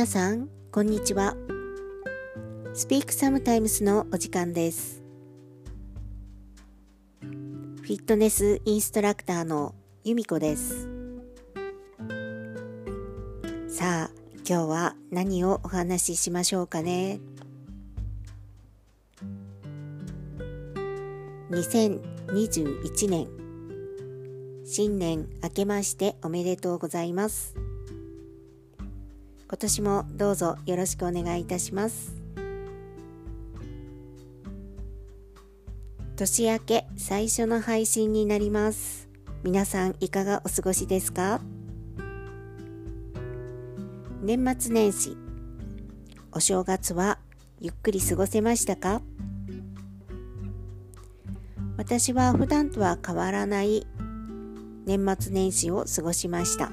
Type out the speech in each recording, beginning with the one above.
皆さん、こんにちは。Speak Sometimes のお時間です。フィットネスインストラクターの由美子です。さあ、今日は何をお話ししましょうかね。2021年新年明けましておめでとうございます。今年もどうぞよろしくお願いいたします。年明け最初の配信になります。皆さんいかがお過ごしですか？年末年始お正月はゆっくり過ごせましたか？私は普段とは変わらない年末年始を過ごしました。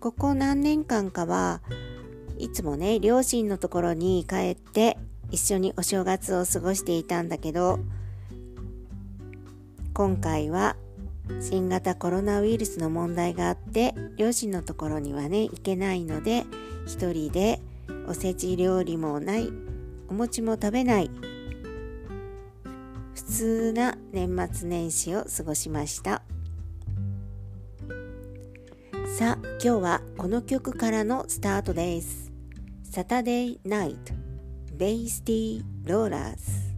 ここ何年間かはいつもね両親のところに帰って一緒にお正月を過ごしていたんだけど今回は新型コロナウイルスの問題があって両親のところにはね行けないので一人でおせち料理もないお餅も食べない普通な年末年始を過ごしました。さあ今日はこの曲からのスタートです。Saturday Night ベイスティーローラーズ。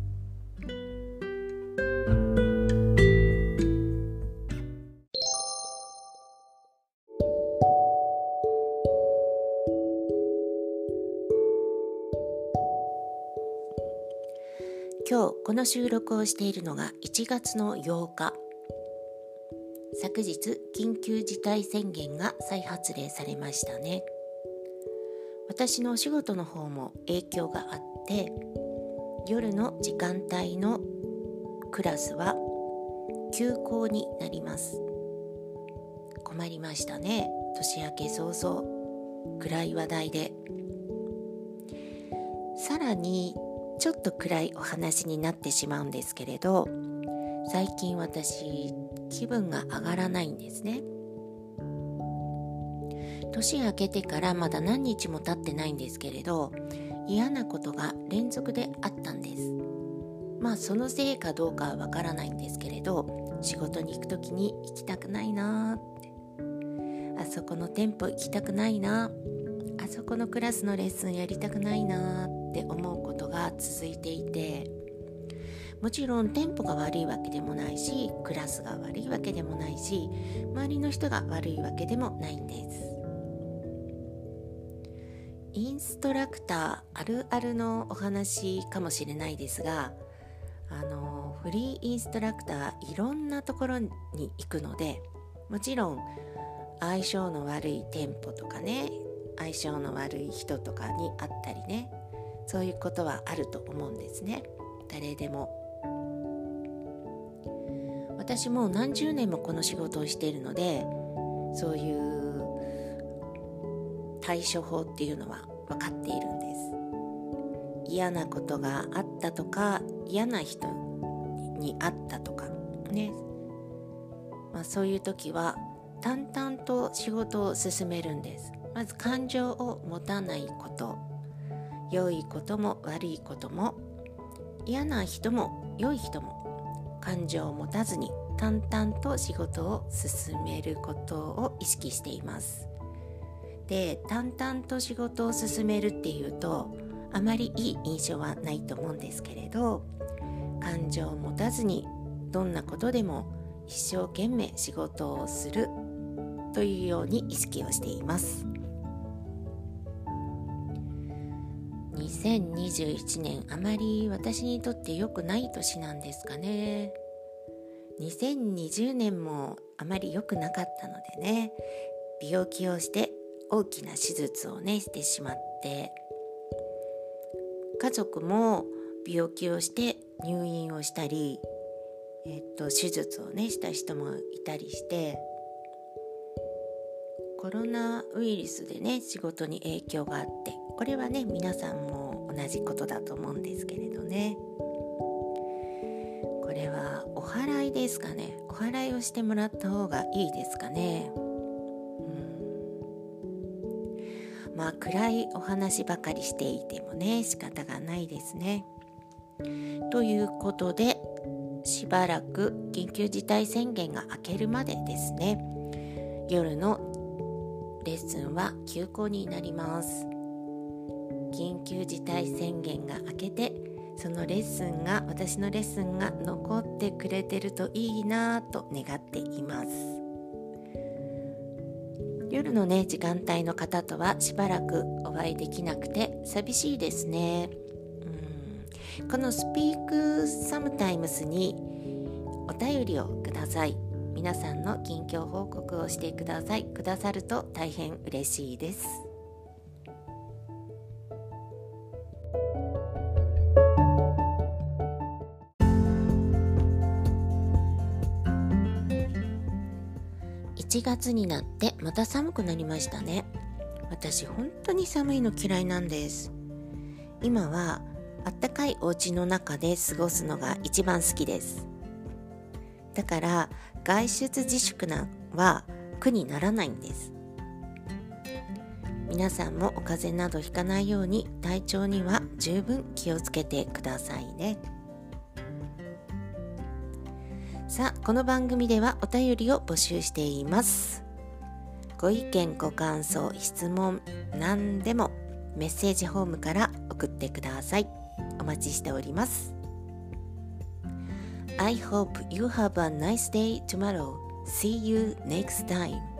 今日この収録をしているのが1月の8日。昨日緊急事態宣言が再発令されましたね。私のお仕事の方も影響があって夜の時間帯のクラスは休校になります。困りましたね。年明け早々暗い話題で。さらにちょっと暗いお話になってしまうんですけれど最近私気分が上がらないんですね。年明けてからまだ何日も経ってないんですけれど嫌なことが連続であったんです。まあそのせいかどうかはわからないんですけれど仕事に行く時に行きたくないなーって。あそこの店舗行きたくないなあそこのクラスのレッスンやりたくないなって思うことが続いていて。もちろんテンポが悪いわけでもないしクラスが悪いわけでもないし周りの人が悪いわけでもないんです。インストラクターあるあるのお話かもしれないですがあのフリーインストラクターいろんなところに行くのでもちろん相性の悪い店舗とかね相性の悪い人とかに会ったりねそういうことはあると思うんですね。誰でも。私も何十年もこの仕事をしているのでそういう対処法っていうのは分かっているんです。嫌なことがあったとか嫌な人に会ったとかね、まあ、そういう時は淡々と仕事を進めるんです。まず感情を持たないこと。良いことも悪いことも。嫌な人も良い人も。感情を持たずに淡々と仕事を進めることを意識しています。で淡々と仕事を進めるっていうとあまりいい印象はないと思うんですけれど感情を持たずにどんなことでも一生懸命仕事をするというように意識をしています。2021年あまり私にとって良くない年なんですかね。2020年もあまり良くなかったのでね病気をして大きな手術をねしてしまって。家族も病気をして入院をしたり、えっと、手術をねした人もいたりしてコロナウイルスでね仕事に影響があってこれはね皆さんも同じことだと思うんですけれどね。これはお祓いですかね。お祓いをしてもらった方がいいですかね。うん。まあ暗いお話ばかりしていてもね仕方がないですね。ということでしばらく緊急事態宣言が明けるまでですね。夜のレッスンは休校になります。緊急事態宣言が明けてそのレッスンが私のレッスンが残ってくれてるといいなと願っています。夜のね時間帯の方とはしばらくお会いできなくて寂しいですね。このスピークサムタイムスにお便りをください。皆さんの近況報告をしてください。くださると大変嬉しいです。1月になってまた寒くなりましたね。私本当に寒いの嫌いなんです。今はあったかいお家の中で過ごすのが一番好きです。だから外出自粛なは苦にならないんです。皆さんもお風邪などひかないように体調には十分気をつけてくださいね。さあこの番組ではお便りを募集していますご意見ご感想質問何でもメッセージホームから送ってくださいお待ちしております I hope you have a nice day tomorrow. See you next time.